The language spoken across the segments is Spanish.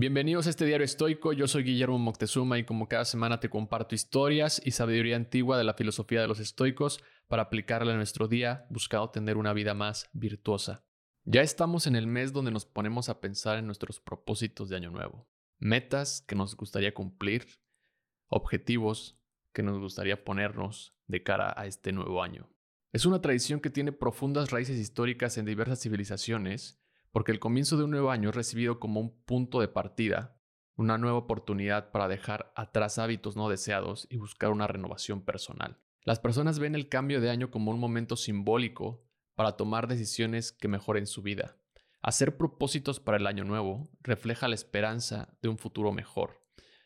Bienvenidos a este diario estoico, yo soy Guillermo Moctezuma y como cada semana te comparto historias y sabiduría antigua de la filosofía de los estoicos para aplicarla en nuestro día buscando tener una vida más virtuosa. Ya estamos en el mes donde nos ponemos a pensar en nuestros propósitos de año nuevo, metas que nos gustaría cumplir, objetivos que nos gustaría ponernos de cara a este nuevo año. Es una tradición que tiene profundas raíces históricas en diversas civilizaciones porque el comienzo de un nuevo año es recibido como un punto de partida, una nueva oportunidad para dejar atrás hábitos no deseados y buscar una renovación personal. Las personas ven el cambio de año como un momento simbólico para tomar decisiones que mejoren su vida. Hacer propósitos para el año nuevo refleja la esperanza de un futuro mejor.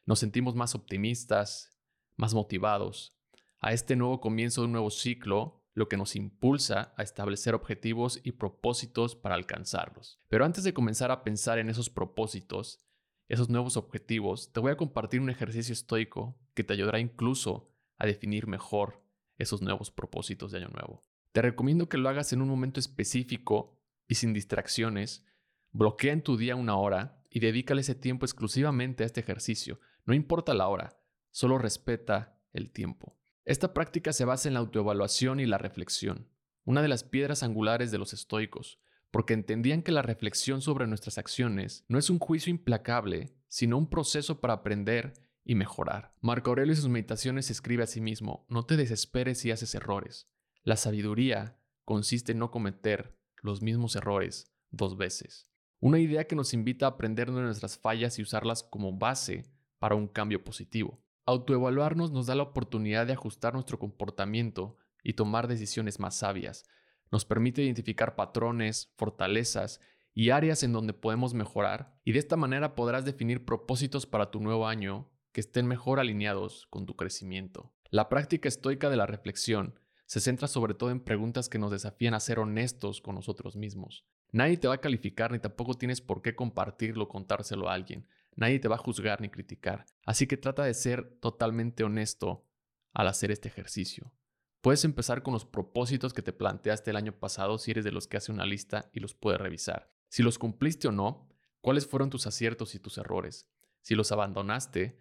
Nos sentimos más optimistas, más motivados. A este nuevo comienzo de un nuevo ciclo lo que nos impulsa a establecer objetivos y propósitos para alcanzarlos. Pero antes de comenzar a pensar en esos propósitos, esos nuevos objetivos, te voy a compartir un ejercicio estoico que te ayudará incluso a definir mejor esos nuevos propósitos de año nuevo. Te recomiendo que lo hagas en un momento específico y sin distracciones. Bloquea en tu día una hora y dedícale ese tiempo exclusivamente a este ejercicio. No importa la hora, solo respeta el tiempo. Esta práctica se basa en la autoevaluación y la reflexión, una de las piedras angulares de los estoicos, porque entendían que la reflexión sobre nuestras acciones no es un juicio implacable, sino un proceso para aprender y mejorar. Marco Aurelio en sus meditaciones escribe a sí mismo, no te desesperes si haces errores. La sabiduría consiste en no cometer los mismos errores dos veces. Una idea que nos invita a aprender de nuestras fallas y usarlas como base para un cambio positivo. Autoevaluarnos nos da la oportunidad de ajustar nuestro comportamiento y tomar decisiones más sabias. Nos permite identificar patrones, fortalezas y áreas en donde podemos mejorar y de esta manera podrás definir propósitos para tu nuevo año que estén mejor alineados con tu crecimiento. La práctica estoica de la reflexión se centra sobre todo en preguntas que nos desafían a ser honestos con nosotros mismos. Nadie te va a calificar ni tampoco tienes por qué compartirlo o contárselo a alguien. Nadie te va a juzgar ni criticar. Así que trata de ser totalmente honesto al hacer este ejercicio. Puedes empezar con los propósitos que te planteaste el año pasado si eres de los que hace una lista y los puedes revisar. Si los cumpliste o no, cuáles fueron tus aciertos y tus errores. Si los abandonaste,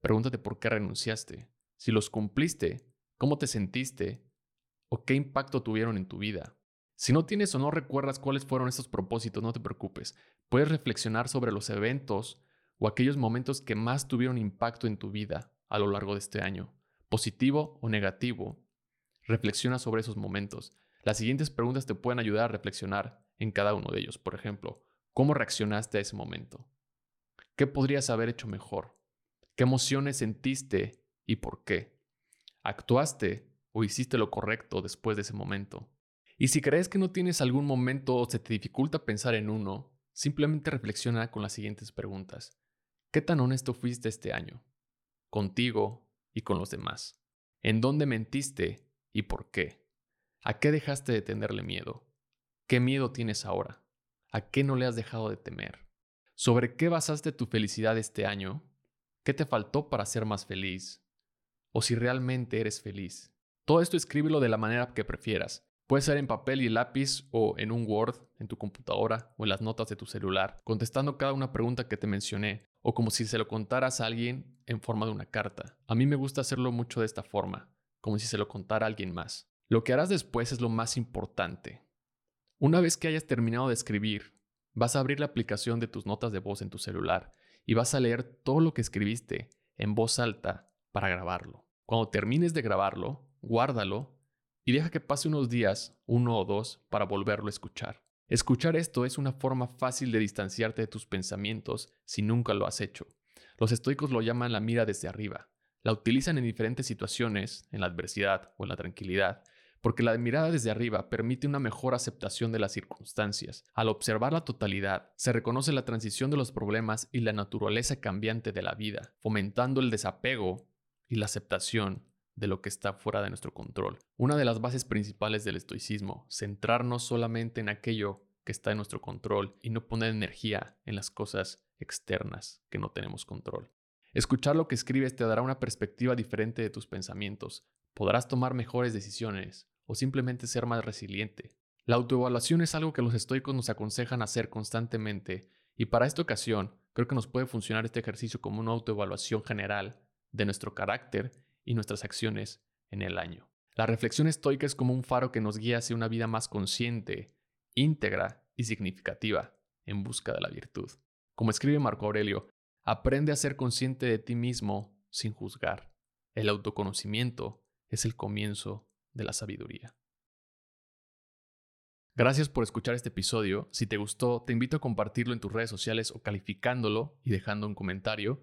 pregúntate por qué renunciaste. Si los cumpliste, cómo te sentiste o qué impacto tuvieron en tu vida. Si no tienes o no recuerdas cuáles fueron esos propósitos, no te preocupes. Puedes reflexionar sobre los eventos o aquellos momentos que más tuvieron impacto en tu vida a lo largo de este año, positivo o negativo. Reflexiona sobre esos momentos. Las siguientes preguntas te pueden ayudar a reflexionar en cada uno de ellos. Por ejemplo, ¿cómo reaccionaste a ese momento? ¿Qué podrías haber hecho mejor? ¿Qué emociones sentiste y por qué? ¿Actuaste o hiciste lo correcto después de ese momento? Y si crees que no tienes algún momento o se te dificulta pensar en uno, simplemente reflexiona con las siguientes preguntas. ¿Qué tan honesto fuiste este año? Contigo y con los demás. ¿En dónde mentiste y por qué? ¿A qué dejaste de tenerle miedo? ¿Qué miedo tienes ahora? ¿A qué no le has dejado de temer? ¿Sobre qué basaste tu felicidad este año? ¿Qué te faltó para ser más feliz? ¿O si realmente eres feliz? Todo esto escríbelo de la manera que prefieras. Puede ser en papel y lápiz o en un Word, en tu computadora o en las notas de tu celular, contestando cada una pregunta que te mencioné, o como si se lo contaras a alguien en forma de una carta. A mí me gusta hacerlo mucho de esta forma, como si se lo contara a alguien más. Lo que harás después es lo más importante. Una vez que hayas terminado de escribir, vas a abrir la aplicación de tus notas de voz en tu celular y vas a leer todo lo que escribiste en voz alta para grabarlo. Cuando termines de grabarlo, guárdalo y deja que pase unos días, uno o dos, para volverlo a escuchar. Escuchar esto es una forma fácil de distanciarte de tus pensamientos si nunca lo has hecho. Los estoicos lo llaman la mira desde arriba. La utilizan en diferentes situaciones, en la adversidad o en la tranquilidad, porque la mirada desde arriba permite una mejor aceptación de las circunstancias. Al observar la totalidad, se reconoce la transición de los problemas y la naturaleza cambiante de la vida, fomentando el desapego y la aceptación de lo que está fuera de nuestro control. Una de las bases principales del estoicismo, centrarnos solamente en aquello que está en nuestro control y no poner energía en las cosas externas que no tenemos control. Escuchar lo que escribes te dará una perspectiva diferente de tus pensamientos. Podrás tomar mejores decisiones o simplemente ser más resiliente. La autoevaluación es algo que los estoicos nos aconsejan hacer constantemente y para esta ocasión creo que nos puede funcionar este ejercicio como una autoevaluación general de nuestro carácter y nuestras acciones en el año. La reflexión estoica es como un faro que nos guía hacia una vida más consciente, íntegra y significativa en busca de la virtud. Como escribe Marco Aurelio, aprende a ser consciente de ti mismo sin juzgar. El autoconocimiento es el comienzo de la sabiduría. Gracias por escuchar este episodio. Si te gustó, te invito a compartirlo en tus redes sociales o calificándolo y dejando un comentario.